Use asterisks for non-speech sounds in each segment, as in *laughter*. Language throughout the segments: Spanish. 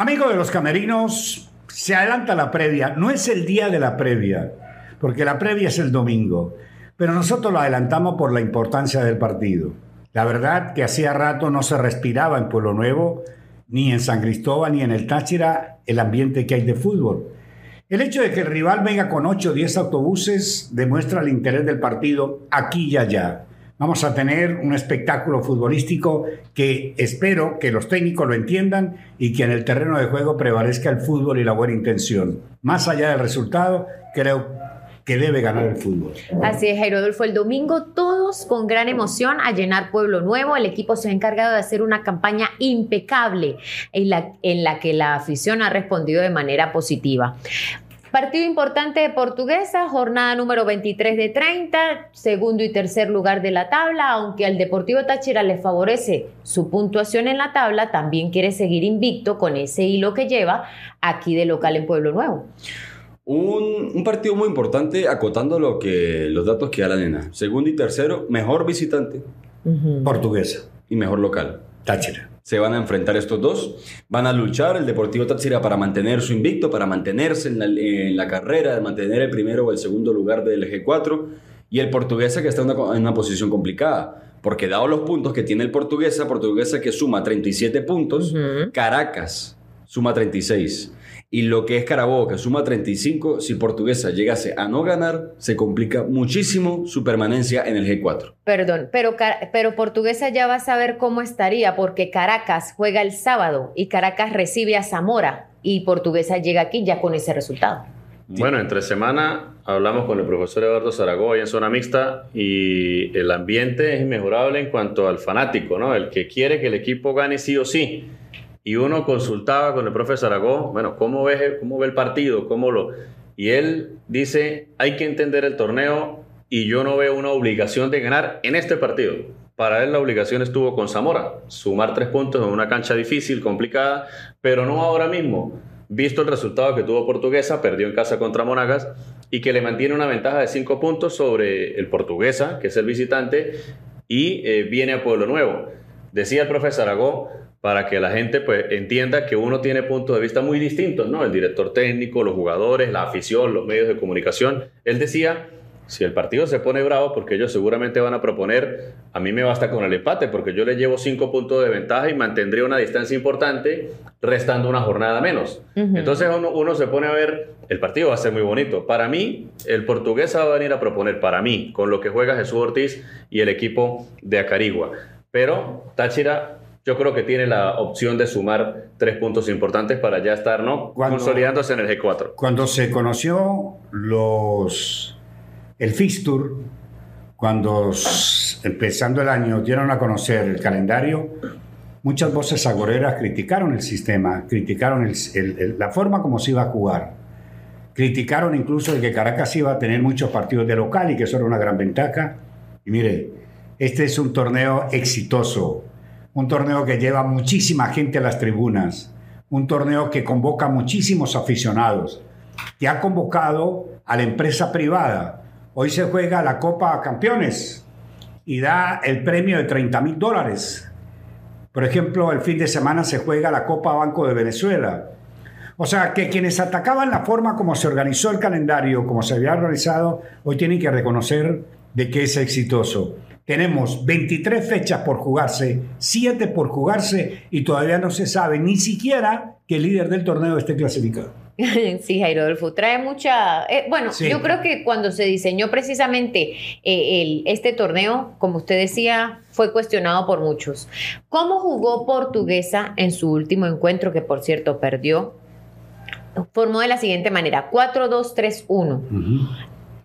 Amigo de los camerinos, se adelanta la previa. No es el día de la previa, porque la previa es el domingo, pero nosotros lo adelantamos por la importancia del partido. La verdad que hacía rato no se respiraba en Pueblo Nuevo, ni en San Cristóbal, ni en el Táchira, el ambiente que hay de fútbol. El hecho de que el rival venga con 8 o 10 autobuses demuestra el interés del partido aquí y allá. Vamos a tener un espectáculo futbolístico que espero que los técnicos lo entiendan y que en el terreno de juego prevalezca el fútbol y la buena intención. Más allá del resultado, creo que debe ganar el fútbol. Así es, Jairo Adolfo. El domingo todos con gran emoción a llenar Pueblo Nuevo. El equipo se ha encargado de hacer una campaña impecable en la, en la que la afición ha respondido de manera positiva. Partido importante de Portuguesa, jornada número 23 de 30, segundo y tercer lugar de la tabla, aunque al Deportivo Táchira le favorece su puntuación en la tabla, también quiere seguir invicto con ese hilo que lleva aquí de local en Pueblo Nuevo. Un, partido muy importante, acotando lo que, los datos que da la nena. Segundo y tercero, mejor visitante. Portuguesa. Y mejor local. Táchira se van a enfrentar estos dos. Van a luchar el Deportivo Táchira para mantener su invicto, para mantenerse en la, carrera, de mantener el primero o el segundo lugar del G4. Y el Portuguesa que está en una, posición complicada. Porque dado los puntos que tiene el Portuguesa, Portuguesa que suma 37 puntos, Caracas suma 36. Y lo que es Carabobo, que suma 35, si Portuguesa llegase a no ganar, se complica muchísimo su permanencia en el G4. Perdón, pero, pero Portuguesa ya va a saber cómo estaría, porque Caracas juega el sábado y Caracas recibe a Zamora y Portuguesa llega aquí ya con ese resultado. Bueno, entre semana hablamos con el profesor Eduardo Zaragoza en zona mixta y el ambiente es inmejorable en cuanto al fanático, ¿no? El que quiere que el equipo gane sí o sí y uno consultaba con el profesor Aragón, bueno, ¿cómo ve, ¿cómo ve el partido? ¿Cómo lo...? Y él dice, hay que entender el torneo y yo no veo una obligación de ganar en este partido. Para él la obligación estuvo con Zamora, sumar tres puntos en una cancha difícil, complicada, pero no ahora mismo. Visto el resultado que tuvo Portuguesa, perdió en casa contra Monagas y que le mantiene una ventaja de cinco puntos sobre el Portuguesa, que es el visitante, y eh, viene a Pueblo Nuevo. Decía el profesor Aragón, para que la gente pues entienda que uno tiene puntos de vista muy distintos, ¿no? El director técnico, los jugadores, la afición, los medios de comunicación. Él decía, si el partido se pone bravo, porque ellos seguramente van a proponer, a mí me basta con el empate, porque yo le llevo cinco puntos de ventaja y mantendría una distancia importante, restando una jornada menos. Entonces uno, uno, se pone a ver, el partido va a ser muy bonito. Para mí, el portugués va a venir a proponer, para mí, con lo que juega Jesús Ortiz y el equipo de Acarigua. Pero Táchira yo creo que tiene la opción de sumar tres puntos importantes para ya estar ¿no? consolidándose en el G4. Cuando se conoció los el Fixture, cuando empezando el año dieron a conocer el calendario, muchas voces agoreras criticaron el sistema, criticaron la forma como se iba a jugar. Criticaron incluso de que Caracas iba a tener muchos partidos de local y que eso era una gran ventaja. Y mire, este es un torneo exitoso un torneo que lleva muchísima gente a las tribunas, un torneo que convoca muchísimos aficionados, que ha convocado a la empresa privada. Hoy se juega la Copa Campeones y da el premio de 30 mil dólares. Por ejemplo, el fin de semana se juega la Copa Banco de Venezuela. O sea, que quienes atacaban la forma como se organizó el calendario, como se había realizado, hoy tienen que reconocer de que es exitoso. Tenemos 23 fechas por jugarse, 7 por jugarse y todavía no se sabe ni siquiera que el líder del torneo esté clasificado. *laughs* Sí, Jairo Adolfo, trae mucha... Eh, bueno, yo creo que cuando se diseñó precisamente eh, el, este torneo, como usted decía, fue cuestionado por muchos. ¿Cómo jugó Portuguesa en su último encuentro, que por cierto perdió? Formó de la siguiente manera, 4-2-3-1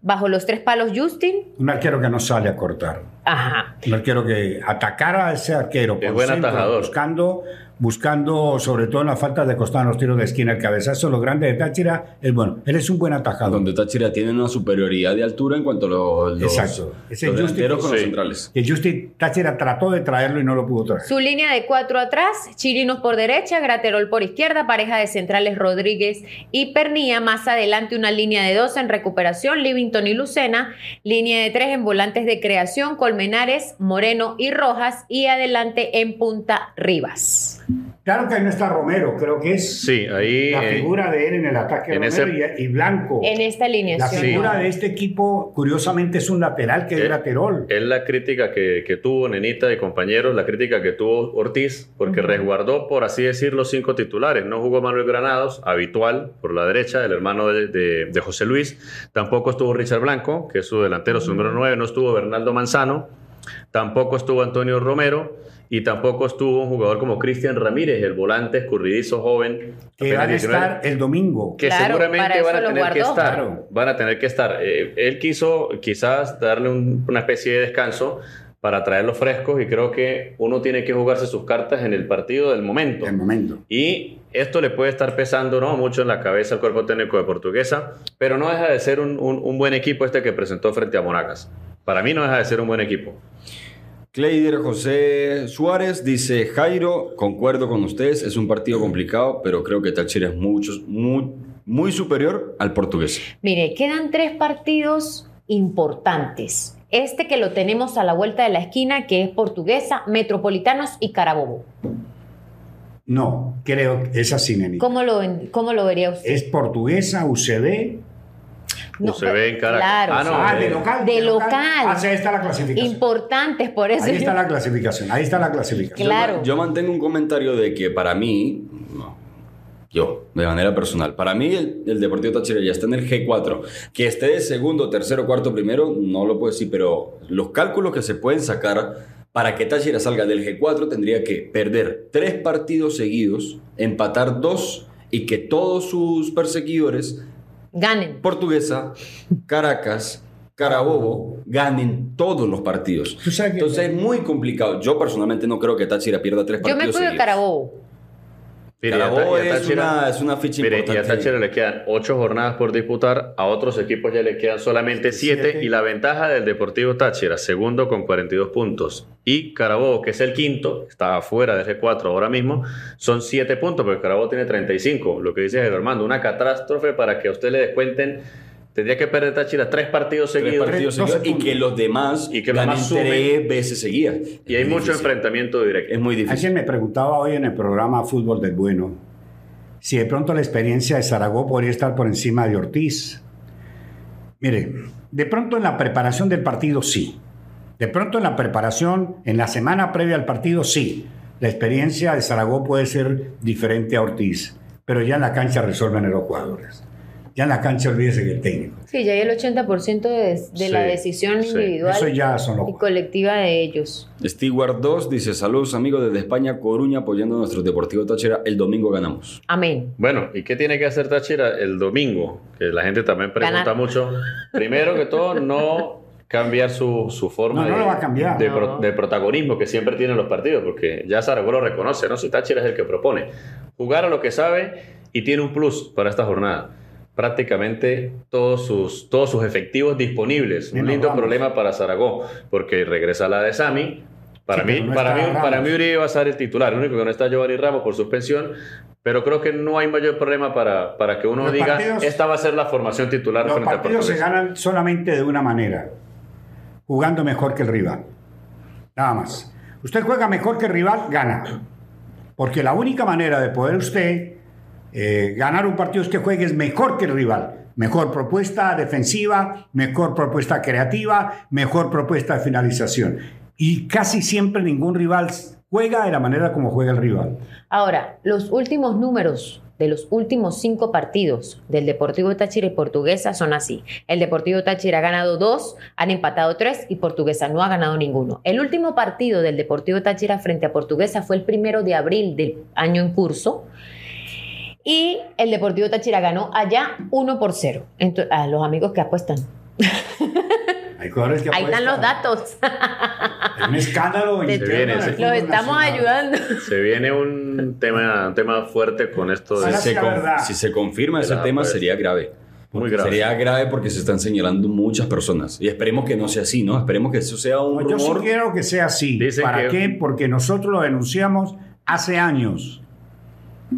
bajo los tres palos Justin. Un arquero que no sale a cortar. Ajá. Un arquero que atacara a ese arquero por buen atajador. buscando buscando sobre todo en la falta de costar los tiros de esquina. El cabezazo, lo grande de Táchira es bueno. Él es un buen atajador. Donde Táchira tiene una superioridad de altura en cuanto a los, Exacto. Ese los con los centrales. Que Justi Táchira trató de traerlo y no lo pudo traer. Su línea de cuatro atrás, Chirinos por derecha, Graterol por izquierda, pareja de centrales Rodríguez y Pernía. Más adelante una línea de dos en recuperación, Livington y Lucena. Línea de tres en volantes de creación, Colmenares, Moreno y Rojas. Y adelante en punta Rivas. Claro que ahí no está Romero, creo que es Sí, ahí. la eh, figura de él en el ataque en Romero ese- y, y Blanco. En esta La alineación. figura no. de este equipo, curiosamente, es un lateral que es Eh, lateral. Es la crítica que, que tuvo Nenita y compañeros, la crítica que tuvo Ortiz, porque resguardó, por así decirlo, cinco titulares. No jugó Manuel Granados, habitual, por la derecha, el hermano de, de- de José Luis. Tampoco estuvo Richard Blanco, que es su delantero, su número 9. No estuvo Bernardo Manzano. Tampoco estuvo Antonio Romero. Y tampoco estuvo un jugador como Cristian Ramírez, el volante escurridizo joven. que van a 19 estar el domingo. que Claro, seguramente van a tener que estar. Claro. Van a tener que estar. Eh, él quiso quizás darle un- una especie de descanso para traerlos frescos y creo que uno tiene que jugarse sus cartas en el partido del momento. El momento. Y esto le puede estar pesando ¿no? mucho en la cabeza al cuerpo técnico de Portuguesa, pero no deja de ser un, un- un buen equipo este que presentó frente a Monacas. Para mí no deja de ser un buen equipo. Cleider José Suárez dice, Jairo, concuerdo con ustedes, es un partido complicado, pero creo que Táchira es mucho, muy, muy superior al portugués. Mire, quedan tres partidos importantes. Este que lo tenemos a la vuelta de la esquina, que es Portuguesa, Metropolitanos y Carabobo. No, creo que es así, Nenita. ¿Cómo lo, cómo lo vería usted? Es portuguesa, UCB. UCB en Caracas. Claro, Ah, no, ah, de local. de local. Ah, sí, ahí está la clasificación. Importantes, por eso. Ahí está la clasificación. Ahí está la clasificación. Claro. Yo, yo mantengo un comentario de que para mí, no, yo, de manera personal, para mí el, el Deportivo Táchira ya está en el G4. Que esté de segundo, tercero, cuarto, primero, no lo puedo decir, pero los cálculos que se pueden sacar para que Táchira salga del G4 tendría que perder tres partidos seguidos, empatar dos y que todos sus perseguidores Ganen. Portuguesa, Caracas, Carabobo ganen todos los partidos. Entonces es muy complicado. Yo personalmente no creo que Táchira pierda tres Yo me partidos. fui de. Carabobo. Mire, y a Carabobo Ta- y a es Táchira- una, es una ficha Mire, y a importante. Táchira le quedan ocho jornadas por disputar, a otros equipos ya le quedan solamente siete, Siete. y la ventaja del Deportivo Táchira, segundo con 42 puntos, y Carabobo, que es el quinto, está afuera de G4 ahora mismo, son siete puntos, porque Carabobo tiene 35, lo que dice Gerardo Armando, una catástrofe para que a usted le descuenten, tendría que perder Táchira tres partidos Tres seguidos, partidos Doce seguidos y que los demás Y que los ganen tres veces seguidas. y hay Es mucho difícil. enfrentamiento directo. Es muy difícil. Alguien me preguntaba hoy en el programa Fútbol del Bueno si de pronto la experiencia de Zaragoza podría estar por encima de Ortiz. Mire, de pronto en la preparación del partido sí. De pronto en la preparación, en la semana previa al partido sí. La experiencia de Zaragoza puede ser diferente a Ortiz, pero ya en la cancha resuelven los jugadores. Ya en la cancha olvídese que el técnico. Sí, ya hay el 80% de, de la Sí, decisión sí. individual Eso ya son los y colectiva de ellos. Stewart 2 dice: Saludos amigos desde España, Coruña, apoyando a nuestro Deportivo Táchira. El domingo ganamos. Amén. Bueno, ¿y qué tiene que hacer Táchira el domingo? Que la gente también pregunta Ganar. mucho. Primero que todo, no cambiar su, su forma No, no de, lo va a cambiar. de, No. pro- de protagonismo que siempre tienen los partidos, porque ya Zaragoza lo reconoce, ¿no? Si Táchira es el que propone. Jugar a lo que sabe y tiene un plus para esta jornada. Prácticamente todos sus, todos sus efectivos disponibles. Un lindo vamos. problema para Zaragoza, porque regresa la de Sami. Para, Sí, mí, no para, mí, para mí Uribe va a ser el titular. El único que no está Giovanni Ramos por suspensión. Pero creo que no hay mayor problema para, para que uno Los diga, partidos- esta va a ser la formación titular Los frente a partidos se ganan solamente de una manera, jugando mejor que el rival. Nada más. Usted juega mejor que el rival, gana. Porque la única manera de poder usted eh, ganar un partido es que juegues mejor que el rival. Mejor propuesta defensiva, mejor propuesta creativa, mejor propuesta de finalización. Y casi siempre ningún rival juega de la manera como juega el rival. Ahora, los últimos números de los últimos cinco partidos del Deportivo Táchira y Portuguesa son así. El Deportivo Táchira ha ganado dos, han empatado tres y Portuguesa no ha ganado ninguno. El último partido del Deportivo Táchira frente a Portuguesa fue el primero de abril del año en curso. Y el Deportivo Táchira ganó allá 1 por 0. Entonces, a los amigos que apuestan. *laughs* Hay que Ahí están los datos. Es un escándalo. Interno viene, se- Los estamos nacional. ayudando. Se viene un tema, un tema fuerte con esto de... Si se, la con- verdad. si se confirma ese tema, pues. sería grave. Muy grave. Sería grave porque se están señalando muchas personas. Y esperemos que no sea así, ¿no? Esperemos que eso sea un No, yo sí rumor. quiero que sea así. Dicen ¿Para que- qué? Porque nosotros lo denunciamos hace años.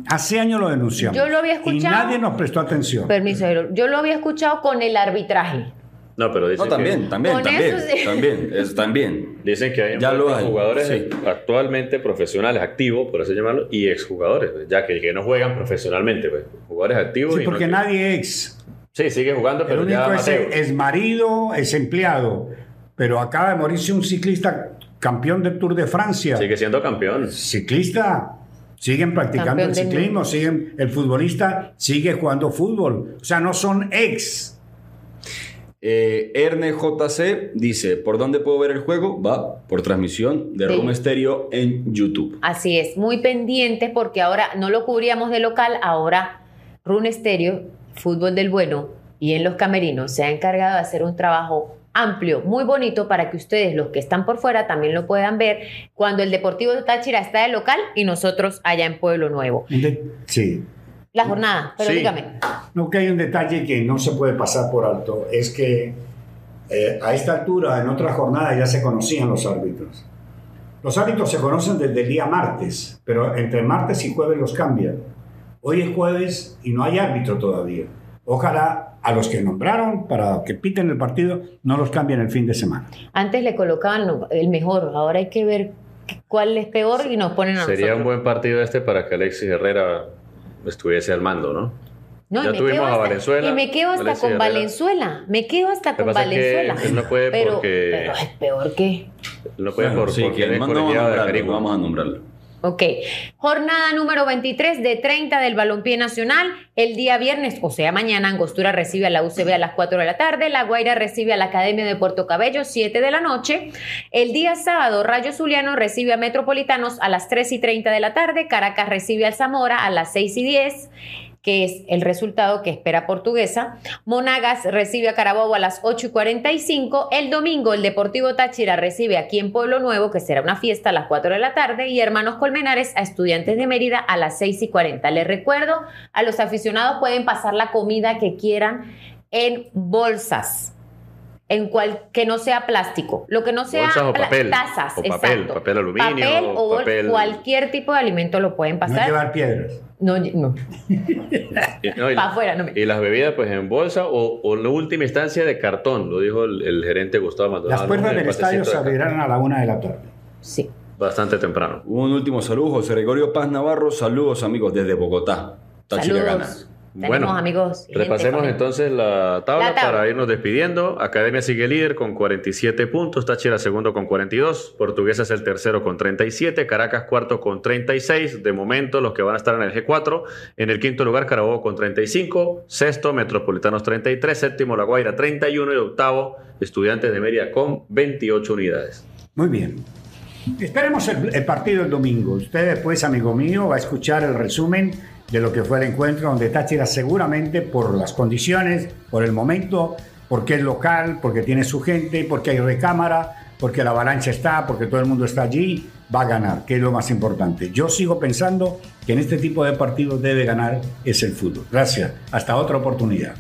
Hace años lo denunciamos. Yo lo había Y escuchado. nadie nos prestó atención. Permiso, yo lo había escuchado con el arbitraje. No, pero dicen No, también, que, también, también, eso sí. también, es también. dicen que hay Ya lo hay, jugadores sí. actualmente profesionales activos, por así llamarlo, y exjugadores, pues, ya que, que no juegan profesionalmente, pues, jugadores activos. Sí, y porque no- nadie ex. Sí, sigue jugando, El pero ya único es, amateur. es marido, es empleado. Pero acaba de morirse un ciclista campeón del Tour de Francia. Sigue siendo campeón. Ciclista. Siguen practicando el ciclismo, siguen, el futbolista sigue jugando fútbol. O sea, no son ex. Eh, Erne JC dice, ¿por dónde puedo ver el juego? Va por transmisión de De- Room Stereo en YouTube. Así es, muy pendiente porque ahora no lo cubríamos de local, ahora Rune Stereo, Fútbol del Bueno y en los camerinos se ha encargado de hacer un trabajo amplio, muy bonito para que ustedes, los que están por fuera, también lo puedan ver cuando el Deportivo de Táchira está de local y nosotros allá en Pueblo Nuevo. Sí. La jornada, pero Sí. dígame. No, que hay un detalle que no se puede pasar por alto. Es que eh, a esta altura, en otra jornada, ya se conocían los árbitros. Los árbitros se conocen desde el día martes, pero entre martes y jueves los cambian. Hoy es jueves y no hay árbitro todavía. Ojalá a los que nombraron para que piten el partido no los cambien el fin de semana. Antes le colocaban lo- el mejor, ahora hay que ver cuál es peor y nos ponen a Sería nosotros. un buen partido este para que Alexis Herrera estuviese al mando, ¿no? No, Ya y me tuvimos quedo a Valenzuela, Y me quedo hasta Alexis con Herrera. Valenzuela. Me quedo hasta con pasa es que Valenzuela. él no puede pero, porque- pero es peor que. No puede Bueno, por, sí, porque que él es colegiado de vamos a nombrarlo. Ok. Jornada número 23 de 30 del Balompié Nacional. El día viernes, o sea, mañana, Angostura recibe a la UCB a las 4 de la tarde. La Guaira recibe a la Academia de Puerto Cabello, 7 de la noche. El día sábado, Rayo Zuliano recibe a Metropolitanos a las 3 y 30 de la tarde. Caracas recibe al Zamora a las 6 y 10 que es el resultado que espera Portuguesa. Monagas recibe a Carabobo a las 8 y 45. El domingo el Deportivo Táchira recibe aquí en Pueblo Nuevo, que será una fiesta a las 4 de la tarde, y Hermanos Colmenares a Estudiantes de Mérida a las 6 y 40. Les recuerdo, a los aficionados pueden pasar la comida que quieran en bolsas. En cual que no sea plástico, lo que no sea Bolsas o pla- papel, tazas, o papel, exacto. papel aluminio, papel o papel- cualquier tipo de alimento lo pueden No pasar. llevar piedras. No, no. Y, no, y- Pa' afuera, no me- y las bebidas, pues en bolsa o, o en la última instancia de cartón, lo dijo el, el gerente Gustavo Maldonado. Las puertas del estadio se abrirán a la una de la tarde. Sí. Bastante temprano. Un último saludo, José Gregorio Paz Navarro. Saludos, amigos, desde Bogotá. Táchira gana. Tenemos Bueno, amigos. gente Repasemos entonces la tabla, La tabla. para irnos despidiendo. Academia sigue líder con 47 puntos, Táchira segundo con 42, Portuguesa es el tercero con 37, Caracas cuarto con 36. De momento, los que van a estar en el G4. En el quinto lugar, Carabobo con 35, sexto, Metropolitanos 33, séptimo, La Guaira 31 y octavo, Estudiantes de Mérida con 28 unidades. Muy bien. Esperemos el, el partido el domingo. Usted después, amigo mío, va a escuchar el resumen de lo que fue el encuentro donde Táchira seguramente por las condiciones, por el momento, porque es local, porque tiene su gente, porque hay recámara, porque la avalancha está, porque todo el mundo está allí, va a ganar, que es lo más importante. Yo sigo pensando que en este tipo de partidos debe ganar es el fútbol. Gracias. Hasta otra oportunidad.